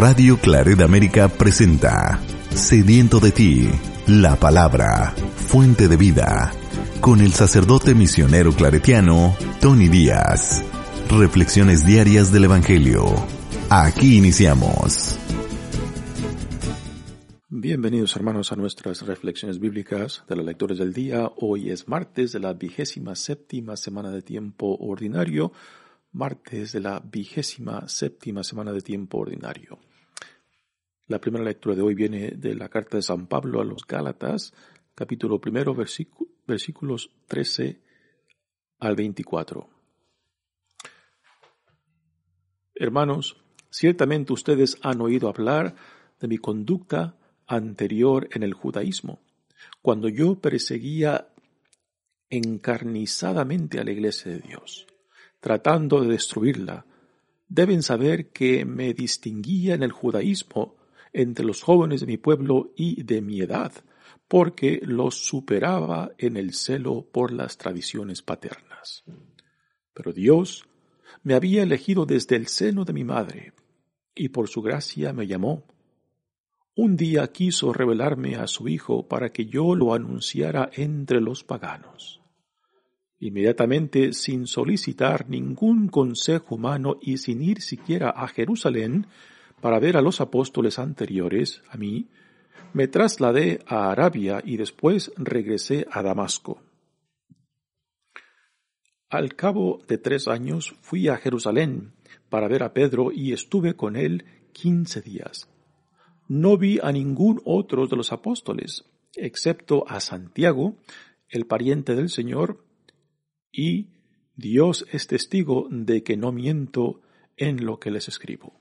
Radio Claret América presenta Sediento de ti, la palabra, fuente de vida, con el sacerdote misionero claretiano Tony Díaz. Reflexiones diarias del Evangelio. Aquí iniciamos. Bienvenidos hermanos a nuestras reflexiones bíblicas de las lecturas del día. Hoy es martes de la vigésima séptima semana de tiempo ordinario. Martes de la vigésima séptima semana de tiempo ordinario. La primera lectura de hoy viene de la carta de San Pablo a los Gálatas, capítulo primero, versículos 13 al 24. Hermanos, ciertamente ustedes han oído hablar de mi conducta anterior en el judaísmo, cuando yo perseguía encarnizadamente a la iglesia de Dios, tratando de destruirla. Deben saber que me distinguía en el judaísmo entre los jóvenes de mi pueblo y de mi edad, porque los superaba en el celo por las tradiciones paternas. Pero Dios me había elegido desde el seno de mi madre, y por su gracia me llamó. Un día quiso revelarme a su Hijo para que yo lo anunciara entre los paganos. Inmediatamente, sin solicitar ningún consejo humano y sin ir siquiera a Jerusalén para ver a los apóstoles anteriores a mí, me trasladé a Arabia y después regresé a Damasco. Al cabo de tres años fui a Jerusalén para ver a Pedro y estuve con él quince días. No vi a ningún otro de los apóstoles, excepto a Santiago, el pariente del Señor, y Dios es testigo de que no miento en lo que les escribo.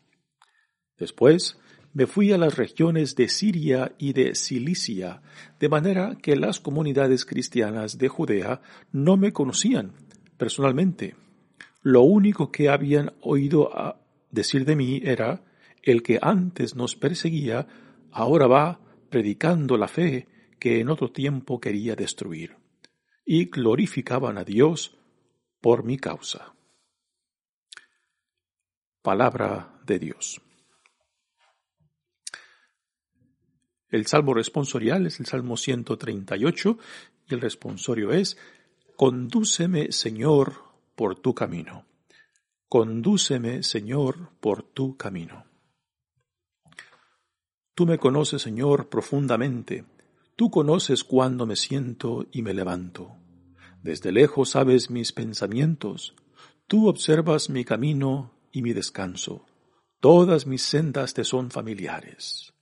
Después me fui a las regiones de Siria y de Cilicia, de manera que las comunidades cristianas de Judea no me conocían personalmente. Lo único que habían oído decir de mí era, el que antes nos perseguía, ahora va predicando la fe que en otro tiempo quería destruir y glorificaban a Dios por mi causa. Palabra de Dios. El salmo responsorial es el Salmo 138 y el responsorio es Condúceme, Señor, por tu camino. Condúceme, Señor, por tu camino. Tú me conoces, Señor, profundamente. Tú conoces cuándo me siento y me levanto. Desde lejos sabes mis pensamientos. Tú observas mi camino y mi descanso. Todas mis sendas te son familiares.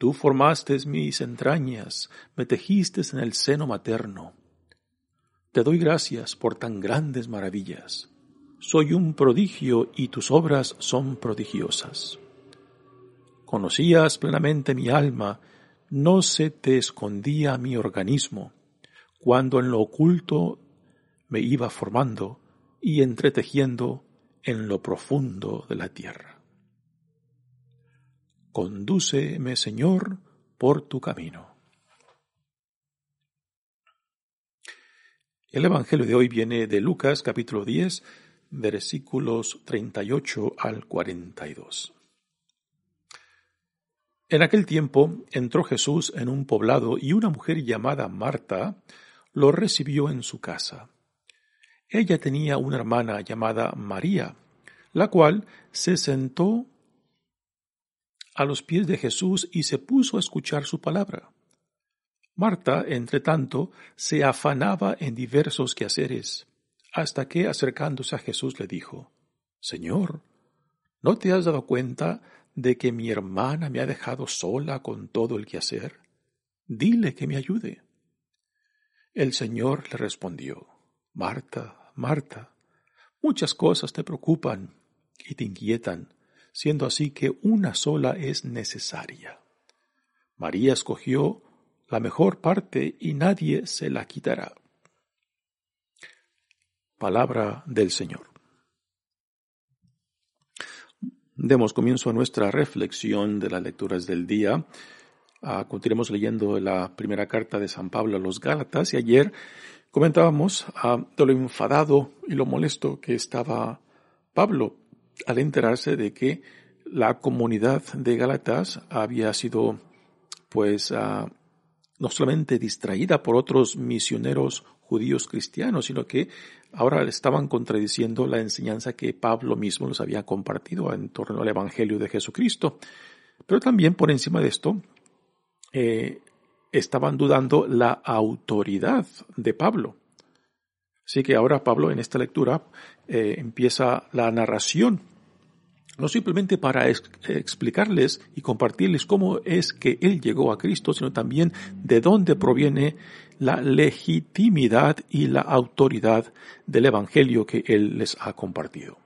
Tú formaste mis entrañas, me tejiste en el seno materno. Te doy gracias por tan grandes maravillas. Soy un prodigio y tus obras son prodigiosas. Conocías plenamente mi alma, no se te escondía mi organismo, cuando en lo oculto me iba formando y entretejiendo en lo profundo de la tierra. Condúceme, Señor, por tu camino. El Evangelio de hoy viene de Lucas capítulo 10, versículos 38 al 42. En aquel tiempo entró Jesús en un poblado y una mujer llamada Marta lo recibió en su casa. Ella tenía una hermana llamada María, la cual se sentó a los pies de Jesús y se puso a escuchar su palabra. Marta, entre tanto, se afanaba en diversos quehaceres, hasta que, acercándose a Jesús, le dijo, Señor, ¿no te has dado cuenta de que mi hermana me ha dejado sola con todo el quehacer? Dile que me ayude. El Señor le respondió, Marta, Marta, muchas cosas te preocupan y te inquietan, siendo así que una sola es necesaria. María escogió la mejor parte y nadie se la quitará. Palabra del Señor. Demos comienzo a nuestra reflexión de las lecturas del día. Uh, continuemos leyendo la primera carta de San Pablo a los Gálatas y ayer comentábamos uh, de lo enfadado y lo molesto que estaba Pablo al enterarse de que la comunidad de Gálatas había sido pues uh, no solamente distraída por otros misioneros judíos cristianos, sino que ahora estaban contradiciendo la enseñanza que Pablo mismo les había compartido en torno al Evangelio de Jesucristo. Pero también por encima de esto, eh, estaban dudando la autoridad de Pablo. Así que ahora Pablo en esta lectura eh, empieza la narración no simplemente para explicarles y compartirles cómo es que Él llegó a Cristo, sino también de dónde proviene la legitimidad y la autoridad del Evangelio que Él les ha compartido.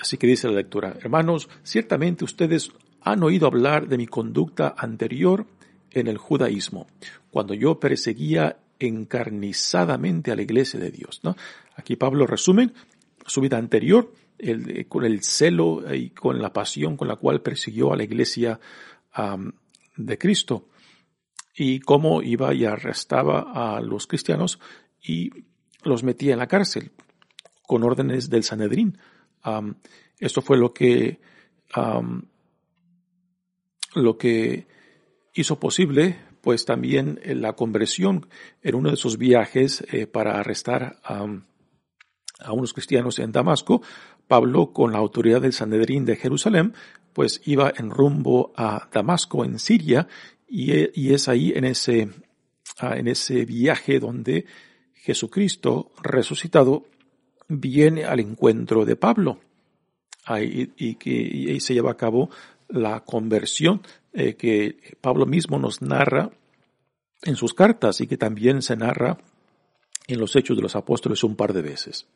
Así que dice la lectura, hermanos, ciertamente ustedes han oído hablar de mi conducta anterior en el judaísmo, cuando yo perseguía encarnizadamente a la iglesia de Dios. ¿no? Aquí Pablo resume su vida anterior el, con el celo y con la pasión con la cual persiguió a la iglesia de Cristo y cómo iba y arrestaba a los cristianos y los metía en la cárcel con órdenes del Sanedrín. esto fue lo que lo que hizo posible pues también la conversión en uno de esos viajes eh, para arrestar a unos cristianos en Damasco, Pablo, con la autoridad del Sanedrín de Jerusalén, pues iba en rumbo a Damasco, en Siria, y, es ahí en ese, ah, en ese viaje donde Jesucristo resucitado viene al encuentro de Pablo. Y que ahí se lleva a cabo la conversión eh, que Pablo mismo nos narra en sus cartas y que también se narra en los Hechos de los Apóstoles un par de veces.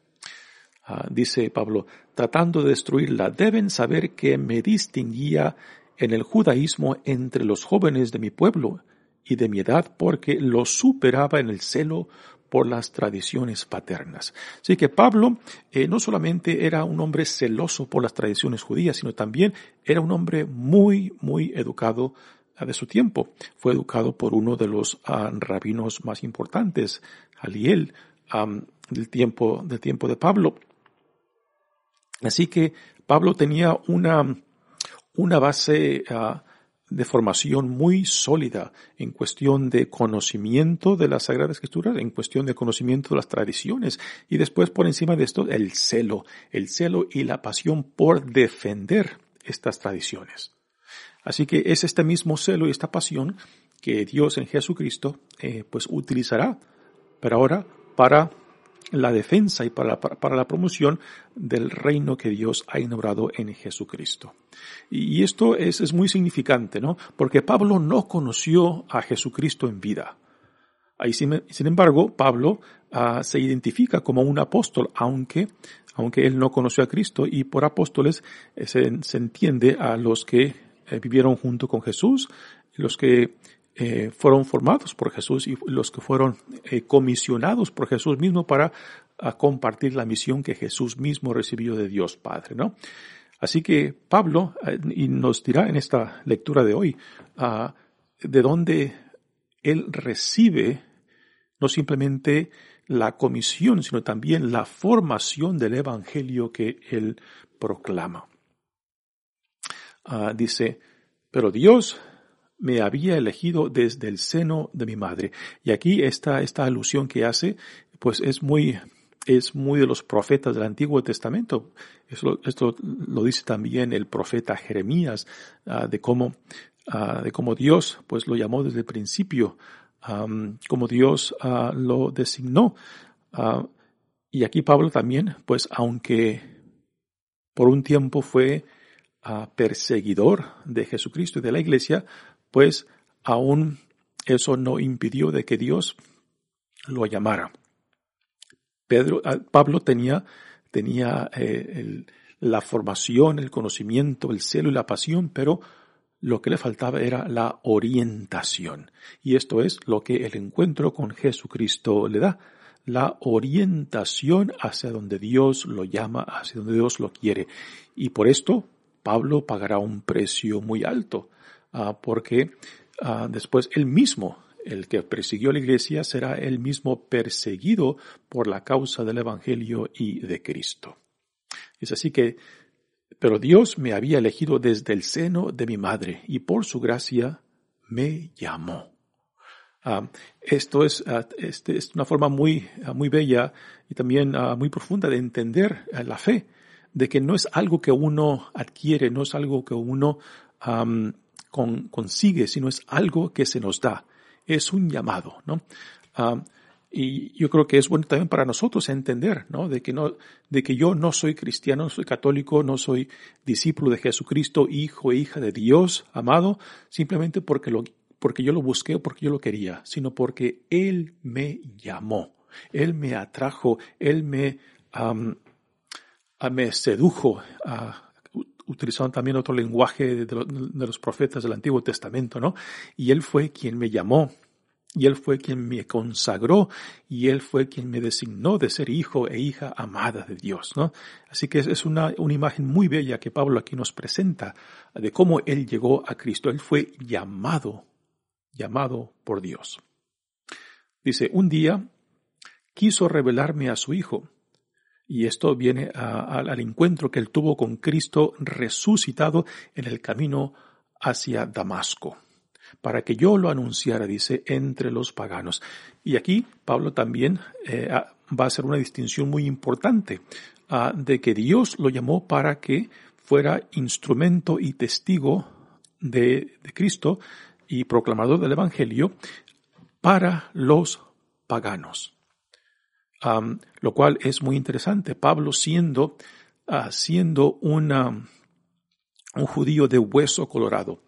Ah, dice Pablo, tratando de destruirla, deben saber que me distinguía en el judaísmo entre los jóvenes de mi pueblo y de mi edad porque lo superaba en el celo por las tradiciones paternas. Así que Pablo eh, no solamente era un hombre celoso por las tradiciones judías, sino también era un hombre muy, muy educado ah, de su tiempo. Fue educado por uno de los ah, rabinos más importantes, Aliel, del tiempo, del tiempo de Pablo. Así que Pablo tenía una, una base ah, de formación muy sólida en cuestión de conocimiento de la Sagrada Escritura, en cuestión de conocimiento de las tradiciones y después por encima de esto el celo, el celo y la pasión por defender estas tradiciones. Así que es este mismo celo y esta pasión que Dios en Jesucristo eh, pues utilizará, pero ahora para la defensa y para, la promoción del reino que Dios ha inaugurado en Jesucristo. Y esto es, es muy significante, ¿no? Porque Pablo no conoció a Jesucristo en vida. Ahí, sin, sin embargo, Pablo uh, se identifica como un apóstol, aunque, aunque él no conoció a Cristo, y por apóstoles eh, se, se, entiende a los que eh, vivieron junto con Jesús, los que eh, fueron formados por Jesús y los que fueron eh, comisionados por Jesús mismo para compartir la misión que Jesús mismo recibió de Dios Padre, ¿no? Así que Pablo eh, nos dirá en esta lectura de hoy ah, de dónde él recibe no simplemente la comisión, sino también la formación del evangelio que él proclama. Ah, dice, pero Dios me había elegido desde el seno de mi madre. Y aquí esta, esta alusión que hace, pues es muy, es muy de los profetas del Antiguo Testamento. Esto, lo dice también el profeta Jeremías, uh, de cómo, uh, de cómo Dios, pues lo llamó desde el principio, como Dios uh, lo designó. y aquí Pablo también, pues aunque por un tiempo fue perseguidor de Jesucristo y de la iglesia, pues aún eso no impidió de que Dios lo llamara. Pedro, ah, Pablo tenía tenía eh, la formación, el conocimiento, el celo y la pasión, pero lo que le faltaba era la orientación. Y esto es lo que el encuentro con Jesucristo le da. La orientación hacia donde Dios lo llama, hacia donde Dios lo quiere. Y por esto Pablo pagará un precio muy alto, ah, porque ah, después él mismo, el que persiguió la iglesia, será él mismo perseguido por la causa del Evangelio y de Cristo. Es así que pero Dios me había elegido desde el seno de mi madre y por su gracia me llamó. Ah, esto es, este es una forma muy, muy bella y también muy profunda de entender la fe, de que no es algo que uno adquiere, no es algo que uno consigue, sino es algo que se nos da. Es un llamado, ¿no? Y yo creo que es bueno también para nosotros entender, ¿no? De que no, de que yo no soy cristiano, no soy católico, no soy discípulo de Jesucristo, hijo e hija de Dios, amado, simplemente porque lo, porque yo lo busqué o porque yo lo quería, sino porque Él me llamó, Él me atrajo, Él me, me sedujo, utilizando también otro lenguaje de, de los profetas del Antiguo Testamento, ¿no? Y Él fue quien me llamó y Él fue quien me consagró y Él fue quien me designó de ser hijo e hija amada de Dios, ¿no? Así que es una, una imagen muy bella que Pablo aquí nos presenta de cómo Él llegó a Cristo. Él fue llamado, llamado por Dios. Dice, un día quiso revelarme a su hijo. Y esto viene al encuentro que él tuvo con Cristo resucitado en el camino hacia Damasco para que yo lo anunciara, dice, entre los paganos. Y aquí Pablo también eh, va a hacer una distinción muy importante de que Dios lo llamó para que fuera instrumento y testigo de, Cristo y proclamador del Evangelio para los paganos. Lo cual es muy interesante. Pablo siendo, ah, siendo una, un judío de hueso colorado,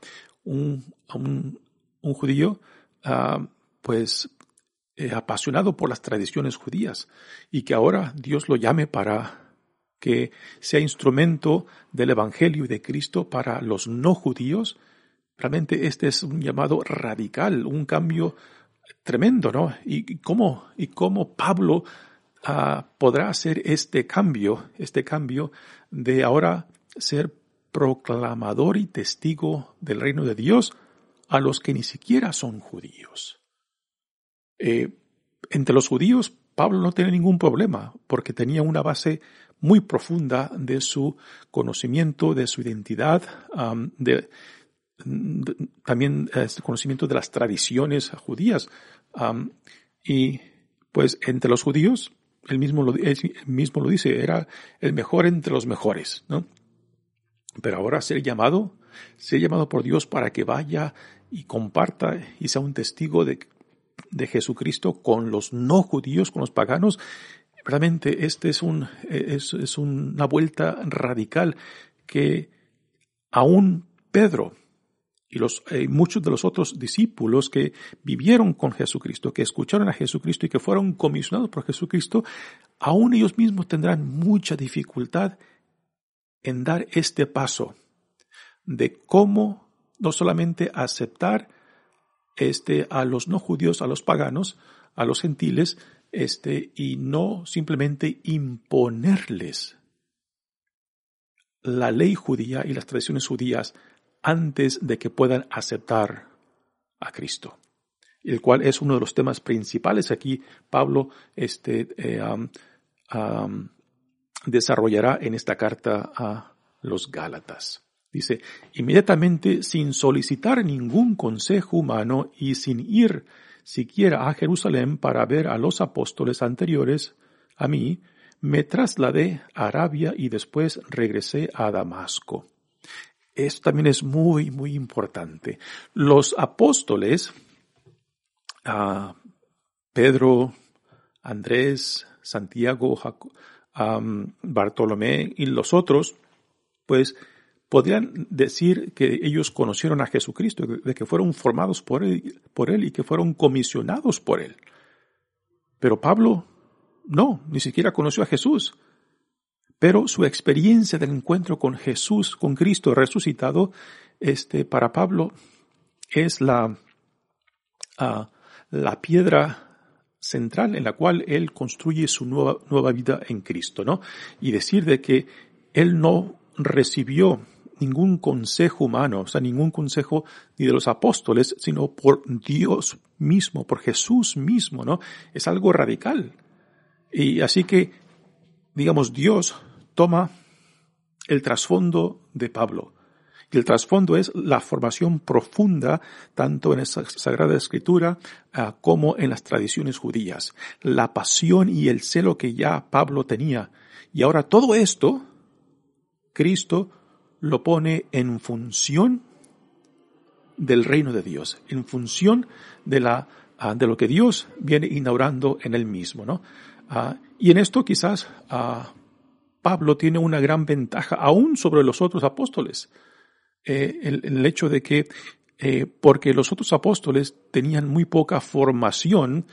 un, un, judío, ah, pues, eh, apasionado por las tradiciones judías y que ahora Dios lo llame para que sea instrumento del Evangelio de Cristo para los no judíos, realmente este es un llamado radical, un cambio tremendo, ¿no? Y cómo, y cómo Pablo ah, podrá hacer este cambio, este cambio de ahora ser proclamador y testigo del reino de Dios a los que ni siquiera son judíos. Eh, entre los judíos, Pablo no tiene ningún problema, porque tenía una base muy profunda de su conocimiento, de su identidad, de, también el este conocimiento de las tradiciones judías. y pues entre los judíos, él mismo, lo, mismo lo dice, era el mejor entre los mejores, ¿no? Pero ahora ser llamado, ser llamado por Dios para que vaya y comparta y sea un testigo de, de Jesucristo con los no judíos, con los paganos, realmente este es un, es, es una vuelta radical que aún Pedro y los, eh, muchos de los otros discípulos que vivieron con Jesucristo, que escucharon a Jesucristo y que fueron comisionados por Jesucristo, aún ellos mismos tendrán mucha dificultad en dar este paso de cómo no solamente aceptar este a los no judíos, a los paganos, a los gentiles, este y no simplemente imponerles la ley judía y las tradiciones judías antes de que puedan aceptar a Cristo, el cual es uno de los temas principales aquí Pablo este, eh, desarrollará en esta carta a los Gálatas. Dice, inmediatamente sin solicitar ningún consejo humano y sin ir siquiera a Jerusalén para ver a los apóstoles anteriores a mí, me trasladé a Arabia y después regresé a Damasco. Esto también es muy, muy importante. Los apóstoles, ah, Pedro, Andrés, Santiago, Bartolomé y los otros, pues podrían decir que ellos conocieron a Jesucristo, de que fueron formados por él, por él y que fueron comisionados por él. Pero Pablo no, ni siquiera conoció a Jesús. Pero su experiencia del encuentro con Jesús, con Cristo resucitado, este, para Pablo es la, ah, la piedra central en la cual él construye su nueva, nueva vida en Cristo, ¿no? Y decir de que él no recibió ningún consejo humano, o sea, ningún consejo ni de los apóstoles, sino por Dios mismo, por Jesús mismo, ¿no? Es algo radical. Y así que, digamos, Dios toma el trasfondo de Pablo. Y el trasfondo es la formación profunda, tanto en la Sagrada Escritura ah, como en las tradiciones judías. La pasión y el celo que ya Pablo tenía. Y ahora todo esto, Cristo lo pone en función del reino de Dios, en función de la ah, de lo que Dios viene inaugurando en él mismo, ¿no? Ah, y en esto quizás ah, Pablo tiene una gran ventaja aún sobre los otros apóstoles. Eh, el, hecho de que, eh, porque los otros apóstoles tenían muy poca formación,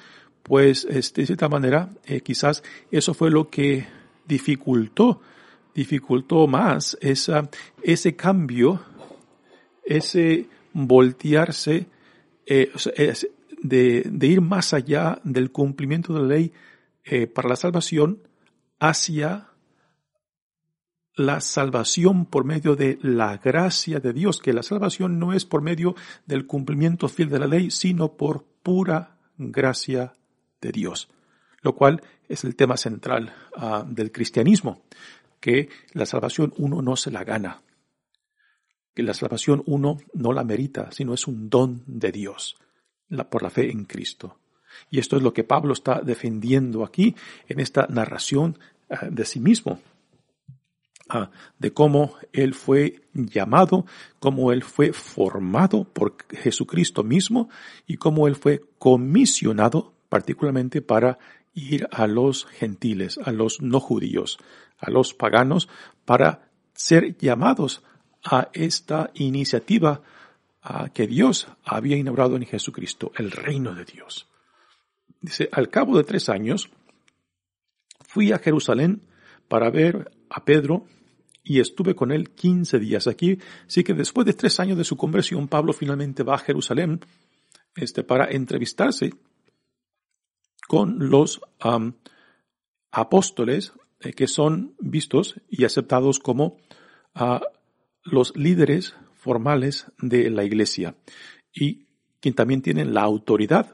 pues este, de cierta manera eh, quizás eso fue lo que dificultó, dificultó más esa, ese cambio, ese voltearse, de, de, ir más allá del cumplimiento de la ley para la salvación hacia la salvación por medio de la gracia de Dios, que la salvación no es por medio del cumplimiento fiel de la ley, sino por pura gracia de Dios, lo cual es el tema central uh, del cristianismo, que la salvación uno no se la gana, que la salvación uno no la merita, sino es un don de Dios por la fe en Cristo. Y esto es lo que Pablo está defendiendo aquí en esta narración uh, de sí mismo de cómo Él fue llamado, cómo Él fue formado por Jesucristo mismo y cómo Él fue comisionado particularmente para ir a los gentiles, a los no judíos, a los paganos, para ser llamados a esta iniciativa que Dios había inaugurado en Jesucristo, el reino de Dios. Dice, al cabo de tres años, fui a Jerusalén para ver a Pedro y estuve con él quince días. Aquí sí que después de tres años de su conversión, Pablo finalmente va a Jerusalén este, para entrevistarse con los apóstoles eh, que son vistos y aceptados como los líderes formales de la iglesia y quien también tienen la autoridad,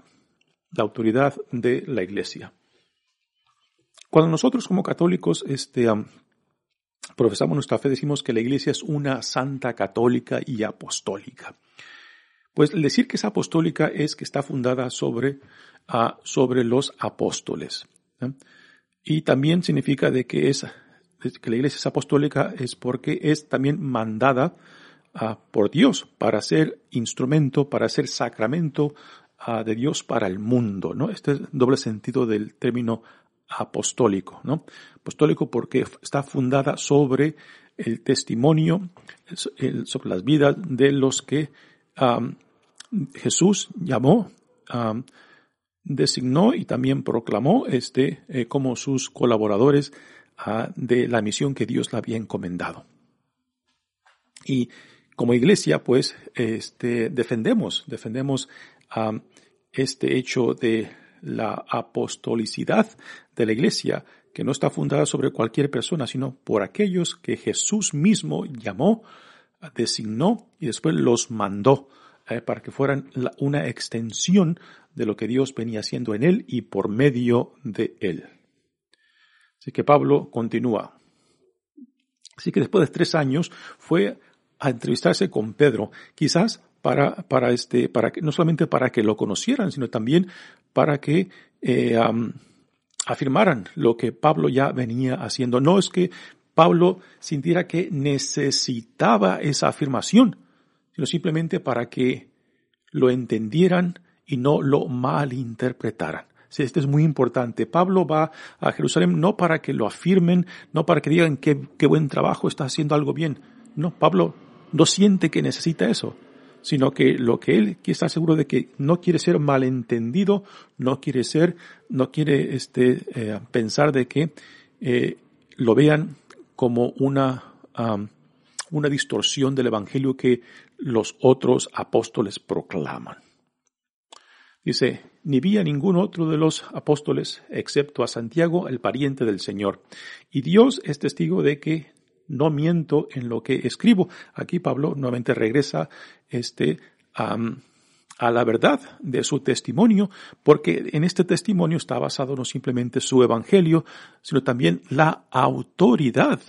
la autoridad de la iglesia. Cuando nosotros como católicos este, profesamos nuestra fe, decimos que la iglesia es una santa católica y apostólica. Pues el decir que es apostólica es que está fundada sobre, uh, sobre los apóstoles. Y también significa de que es, que la iglesia es apostólica es porque es también mandada uh, por Dios para ser instrumento, para ser sacramento uh, de Dios para el mundo, ¿no? Este es el doble sentido del término apostólico, ¿no? Apostólico porque está fundada sobre el testimonio, sobre las vidas de los que Jesús llamó, designó y también proclamó este eh, como sus colaboradores ah, de la misión que Dios le había encomendado. Y como iglesia, pues, este, defendemos, defendemos este hecho de la apostolicidad de la iglesia, que no está fundada sobre cualquier persona, sino por aquellos que Jesús mismo llamó, designó y después los mandó eh, para que fueran una extensión de lo que Dios venía haciendo en él y por medio de él. Así que Pablo continúa. Así que después de tres años fue a entrevistarse con Pedro, quizás para, para este, para que, no solamente para que lo conocieran, sino también para que eh, afirmaran lo que Pablo ya venía haciendo. No es que Pablo sintiera que necesitaba esa afirmación, sino simplemente para que lo entendieran y no lo malinterpretaran. Sí, esto es muy importante. Pablo va a Jerusalén no para que lo afirmen, no para que digan qué, qué buen trabajo está haciendo algo bien. No, Pablo no siente que necesita eso sino que lo que él está seguro de que no quiere ser malentendido, no quiere ser, no quiere este, eh, pensar de que eh, lo vean como una, una distorsión del Evangelio que los otros apóstoles proclaman. Dice, ni vi a ningún otro de los apóstoles excepto a Santiago, el pariente del Señor. Y Dios es testigo de que no miento en lo que escribo. Aquí Pablo nuevamente regresa este, a la verdad de su testimonio, porque en este testimonio está basado no simplemente su evangelio, sino también la autoridad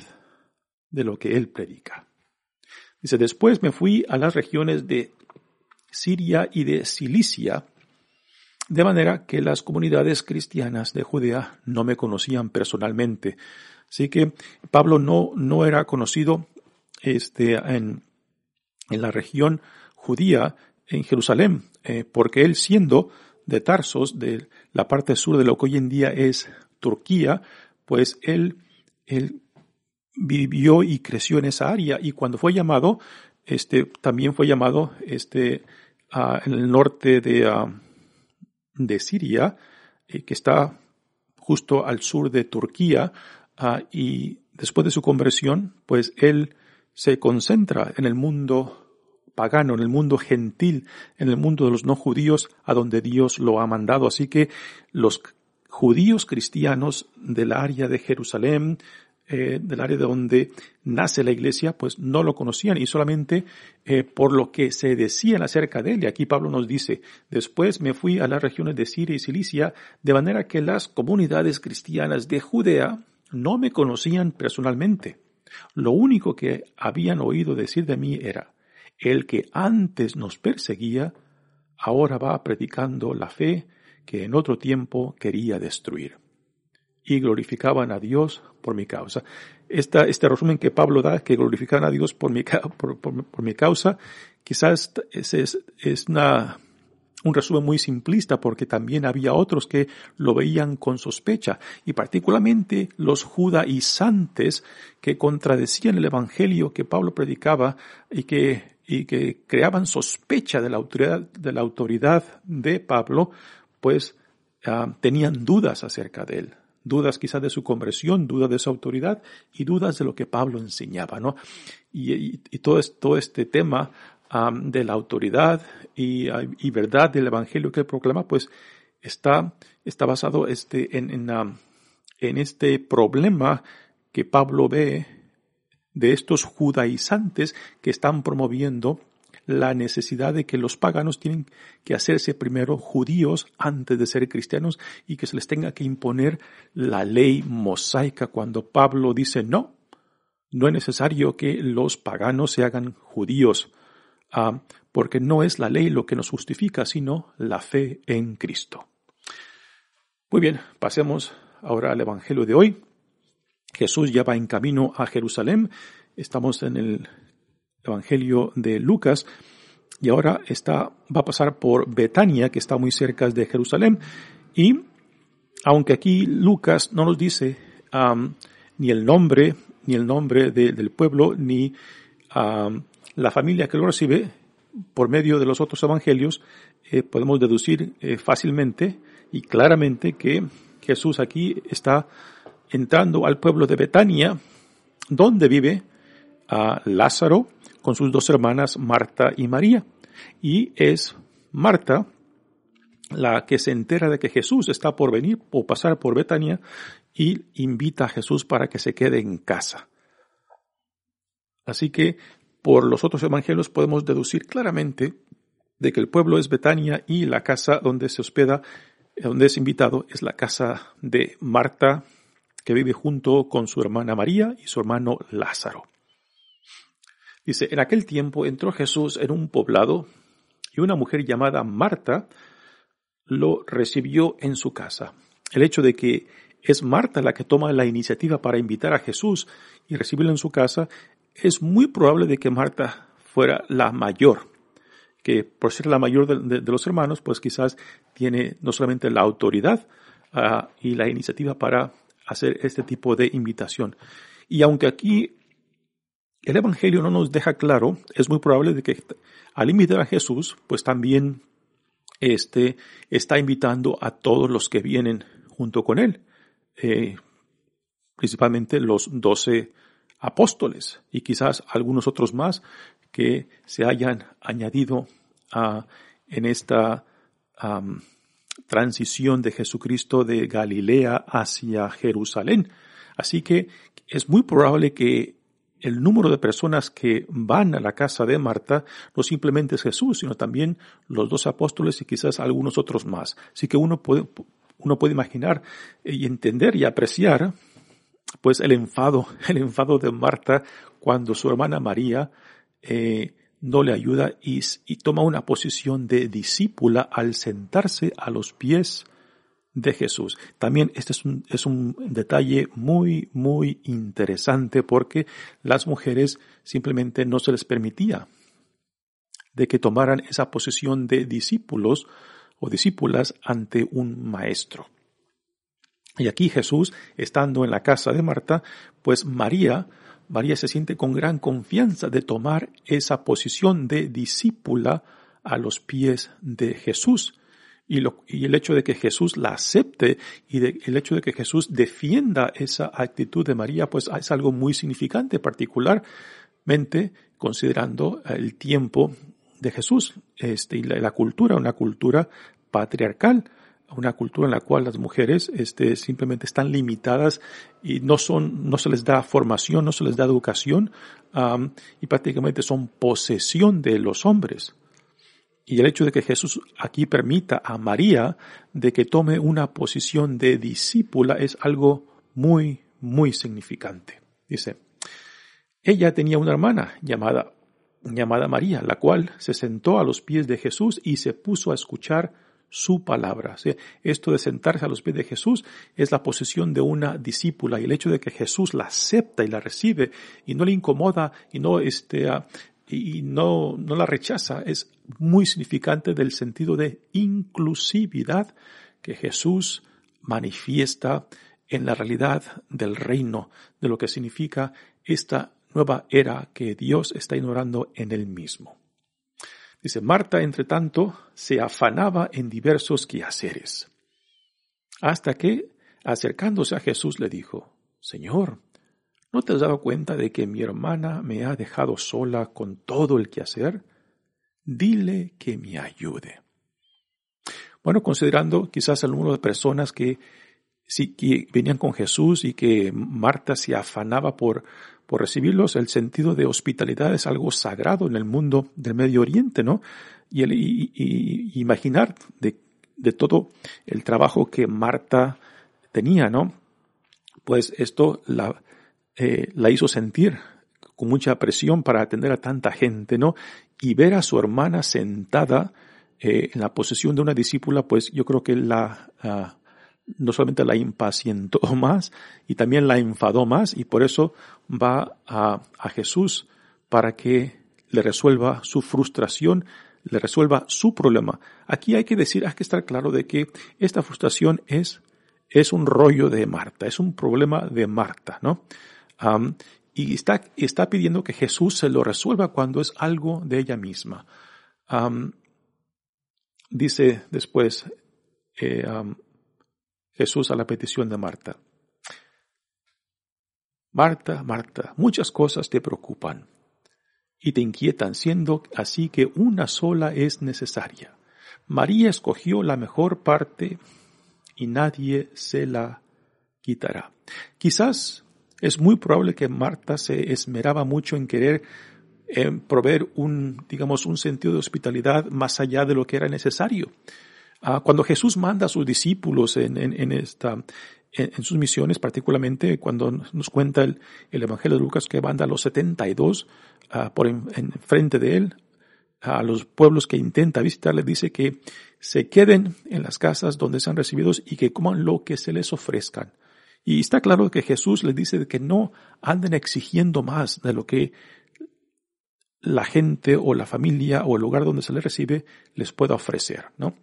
de lo que él predica. Dice, después me fui a las regiones de Siria y de Cilicia, de manera que las comunidades cristianas de Judea no me conocían personalmente. Así que Pablo no, no era conocido este, en, en la región judía, en Jerusalén, eh, porque él siendo de Tarsos, de la parte sur de lo que hoy en día es Turquía, pues él, él vivió y creció en esa área. Y cuando fue llamado, este, también fue llamado, este, en el norte de, de Siria, eh, que está justo al sur de Turquía, y después de su conversión, pues él se concentra en el mundo pagano, en el mundo gentil, en el mundo de los no judíos, a donde Dios lo ha mandado. Así que los judíos cristianos del área de Jerusalén, eh, del área de donde nace la iglesia, pues no lo conocían y solamente eh, por lo que se decían acerca de él. Y aquí Pablo nos dice, después me fui a las regiones de Siria y Cilicia, de manera que las comunidades cristianas de Judea no me conocían personalmente. Lo único que habían oído decir de mí era, el que antes nos perseguía, ahora va predicando la fe que en otro tiempo quería destruir. Y glorificaban a Dios por mi causa. Esta, este resumen que Pablo da, que glorifican a Dios por mi, por, mi causa, quizás es, es, es una, un resumen muy simplista porque también había otros que lo veían con sospecha y particularmente los judaizantes que contradecían el evangelio que Pablo predicaba y que y que creaban sospecha de la autoridad de, Pablo, pues ah, tenían dudas acerca de él, dudas quizás de su conversión, dudas de su autoridad y dudas de lo que Pablo enseñaba, ¿no? Y, todo, todo, este tema de la autoridad y, ah, y, verdad del evangelio que proclama, pues está, está basado este, en, en, en este problema que Pablo ve de estos judaizantes que están promoviendo la necesidad de que los paganos tienen que hacerse primero judíos antes de ser cristianos y que se les tenga que imponer la ley mosaica. Cuando Pablo dice no, no es necesario que los paganos se hagan judíos, porque no es la ley lo que nos justifica, sino la fe en Cristo. Muy bien, pasemos ahora al Evangelio de hoy. Jesús ya va en camino a Jerusalén. Estamos en el Evangelio de Lucas y ahora está, va a pasar por Betania, que está muy cerca de Jerusalén. Y aunque aquí Lucas no nos dice ni el nombre, ni el nombre del pueblo, ni la familia que lo recibe, por medio de los otros evangelios, eh, podemos deducir eh, fácilmente y claramente que Jesús aquí está entrando al pueblo de Betania, donde vive a Lázaro con sus dos hermanas Marta y María. Y es Marta la que se entera de que Jesús está por venir o pasar por Betania y invita a Jesús para que se quede en casa. Así que por los otros evangelios podemos deducir claramente de que el pueblo es Betania y la casa donde se hospeda, donde es invitado, es la casa de Marta, que vive junto con su hermana María y su hermano Lázaro. Dice, en aquel tiempo entró Jesús en un poblado y una mujer llamada Marta lo recibió en su casa. El hecho de que es Marta la que toma la iniciativa para invitar a Jesús y recibirlo en su casa, es muy probable de que Marta fuera la mayor, que por ser la mayor de, los hermanos, pues quizás tiene no solamente la autoridad ah, y la iniciativa para hacer este tipo de invitación. Y aunque aquí el Evangelio no nos deja claro, es muy probable de que al invitar a Jesús, pues también este, está invitando a todos los que vienen junto con él, eh, principalmente los doce apóstoles y quizás algunos otros más que se hayan añadido a, en esta transición de Jesucristo de Galilea hacia Jerusalén. Así que es muy probable que el número de personas que van a la casa de Marta no simplemente es Jesús, sino también los dos apóstoles y quizás algunos otros más. Así que uno puede, uno puede imaginar y entender y apreciar pues el enfado, el enfado de Marta cuando su hermana María eh, no le ayuda y, y, toma una posición de discípula al sentarse a los pies de Jesús. También este es un, es un detalle muy, muy interesante porque las mujeres simplemente no se les permitía de que tomaran esa posición de discípulos o discípulas ante un maestro. Y aquí Jesús, estando en la casa de Marta, pues María, María se siente con gran confianza de tomar esa posición de discípula a los pies de Jesús. Y, lo, y el hecho de que Jesús la acepte y de, el hecho de que Jesús defienda esa actitud de María, pues es algo muy significante, particularmente considerando el tiempo de Jesús este, y la, la cultura, una cultura patriarcal una cultura en la cual las mujeres este, simplemente están limitadas y no son, no se les da formación, no se les da educación y prácticamente son posesión de los hombres. Y el hecho de que Jesús aquí permita a María de que tome una posición de discípula es algo muy, muy significante. Dice, ella tenía una hermana llamada, llamada María, la cual se sentó a los pies de Jesús y se puso a escuchar su palabra. Esto de sentarse a los pies de Jesús es la posición de una discípula y el hecho de que Jesús la acepta y la recibe y no le incomoda y no, este, ah, y no, no la rechaza es muy significante del sentido de inclusividad que Jesús manifiesta en la realidad del reino, de lo que significa esta nueva era que Dios está ignorando en él mismo. Dice, Marta, entre tanto, se afanaba en diversos quehaceres, hasta que, acercándose a Jesús, le dijo, Señor, ¿no te has dado cuenta de que mi hermana me ha dejado sola con todo el quehacer? Dile que me ayude. Bueno, considerando quizás el número de personas que, sí, que venían con Jesús y que Marta se afanaba por por recibirlos. El sentido de hospitalidad es algo sagrado en el mundo del Medio Oriente, ¿no? Y, el, imaginar de, todo el trabajo que Marta tenía, ¿no? Pues esto la, eh, la hizo sentir con mucha presión para atender a tanta gente, ¿no? Y ver a su hermana sentada eh, en la posesión de una discípula, pues yo creo que la, ah, no solamente la impacientó más y también la enfadó más y por eso va a, a Jesús para que le resuelva su frustración, le resuelva su problema. Aquí hay que decir, hay que estar claro de que esta frustración es, es un rollo de Marta, es un problema de Marta, ¿no? y está, está pidiendo que Jesús se lo resuelva cuando es algo de ella misma. dice después, eh, Jesús a la petición de Marta. Marta, Marta, muchas cosas te preocupan y te inquietan, siendo así que una sola es necesaria. María escogió la mejor parte y nadie se la quitará. Quizás es muy probable que Marta se esmeraba mucho en querer eh, proveer un, digamos, un sentido de hospitalidad más allá de lo que era necesario. Ah, cuando Jesús manda a sus discípulos en, en, esta, en, sus misiones, particularmente cuando nos cuenta el, Evangelio de Lucas que manda a los 72 uh, por en, frente de él, a los pueblos que intenta visitar, les dice que se queden en las casas donde sean recibidos y que coman lo que se les ofrezcan. Y está claro que Jesús les dice que no anden exigiendo más de lo que la gente o la familia o el lugar donde se les recibe les pueda ofrecer, ¿no?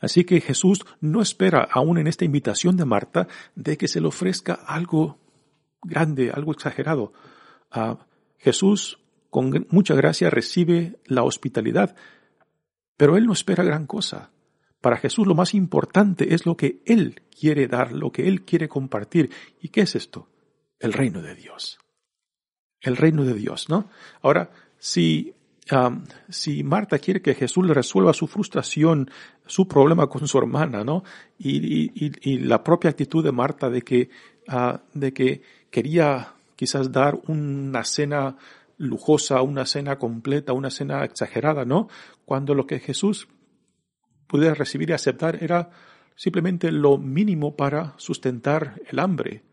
Así que Jesús no espera, aún en esta invitación de Marta, de que se le ofrezca algo grande, algo exagerado. Ah, Jesús, con mucha gracia, recibe la hospitalidad, pero Él no espera gran cosa. Para Jesús lo más importante es lo que Él quiere dar, lo que Él quiere compartir. ¿Y qué es esto? El reino de Dios. el reino de Dios, ¿no? Ahora, si, si Marta quiere que Jesús resuelva su frustración, su problema con su hermana, ¿no? Y, la propia actitud de Marta de que, ah, de que quería quizás dar una cena lujosa, una cena completa, una cena exagerada, ¿no? Cuando lo que Jesús pudiera recibir y aceptar era simplemente lo mínimo para sustentar el hambre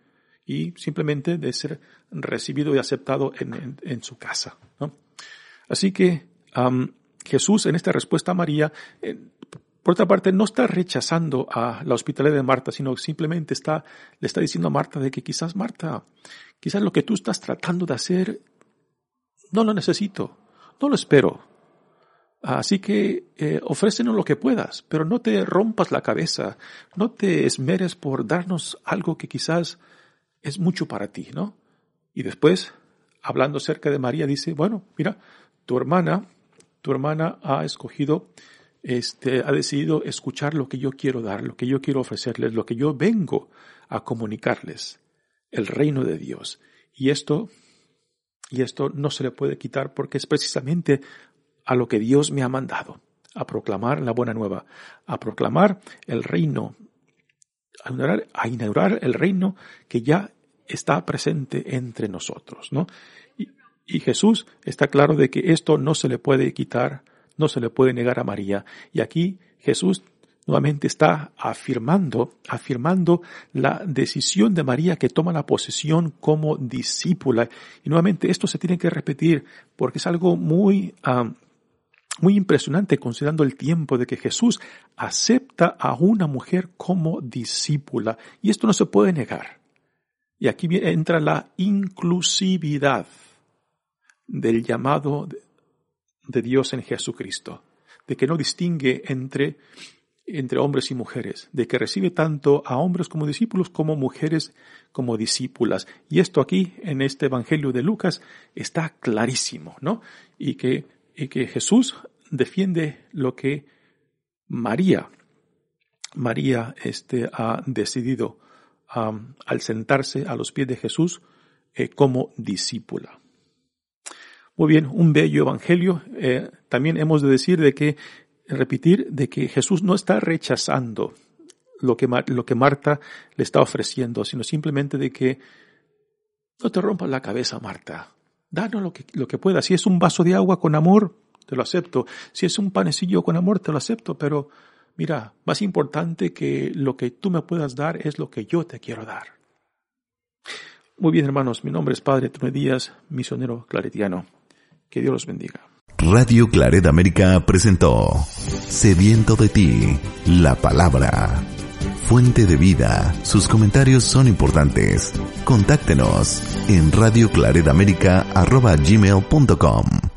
y simplemente de ser recibido y aceptado en, su casa. Así que Jesús en esta respuesta a María, eh, por otra parte, no está rechazando a la hospitalidad de Marta, sino simplemente está, le está diciendo a Marta de que quizás Marta, quizás lo que tú estás tratando de hacer, no lo necesito, no lo espero. Así que eh, ofrécenos lo que puedas, pero no te rompas la cabeza, no te esmeres por darnos algo que quizás es mucho para ti, ¿no? Y después, hablando cerca de María, dice, bueno, mira, tu hermana, tu hermana ha escogido, este, ha decidido escuchar lo que yo quiero dar, lo que yo quiero ofrecerles, lo que yo vengo a comunicarles, el reino de Dios. Y esto, y esto no se le puede quitar porque es precisamente a lo que Dios me ha mandado, a proclamar la buena nueva, a proclamar el reino a inaugurar, el reino que ya está presente entre nosotros, ¿no? Y, Jesús está claro de que esto no se le puede quitar, no se le puede negar a María. Y aquí Jesús nuevamente está afirmando, afirmando la decisión de María que toma la posesión como discípula. Y nuevamente esto se tiene que repetir porque es algo muy muy impresionante considerando el tiempo de que Jesús acepta a una mujer como discípula. Y esto no se puede negar. Y aquí entra la inclusividad del llamado de Dios en Jesucristo, de que no distingue entre, entre hombres y mujeres, de que recibe tanto a hombres como discípulos como mujeres como discípulas. Y esto aquí en este Evangelio de Lucas está clarísimo, ¿no? Y que y que Jesús defiende lo que María, María este, ha decidido al sentarse a los pies de Jesús eh, como discípula. Muy bien, un bello evangelio. Eh, también hemos de decir de que, repetir, de que Jesús no está rechazando lo que, lo que Marta le está ofreciendo, sino simplemente de que no te rompas la cabeza, Marta. Danos lo que, lo que puedas. Si es un vaso de agua con amor, te lo acepto. Si es un panecillo con amor, te lo acepto. Pero mira, más importante que lo que tú me puedas dar es lo que yo te quiero dar. Muy bien, hermanos. Mi nombre es Padre Tune Díaz, misionero claretiano. Que Dios los bendiga. Radio Claret América presentó Sediento de ti, la palabra fuente de vida. Sus comentarios son importantes. Contáctenos en radioclaredamerica.gmail.com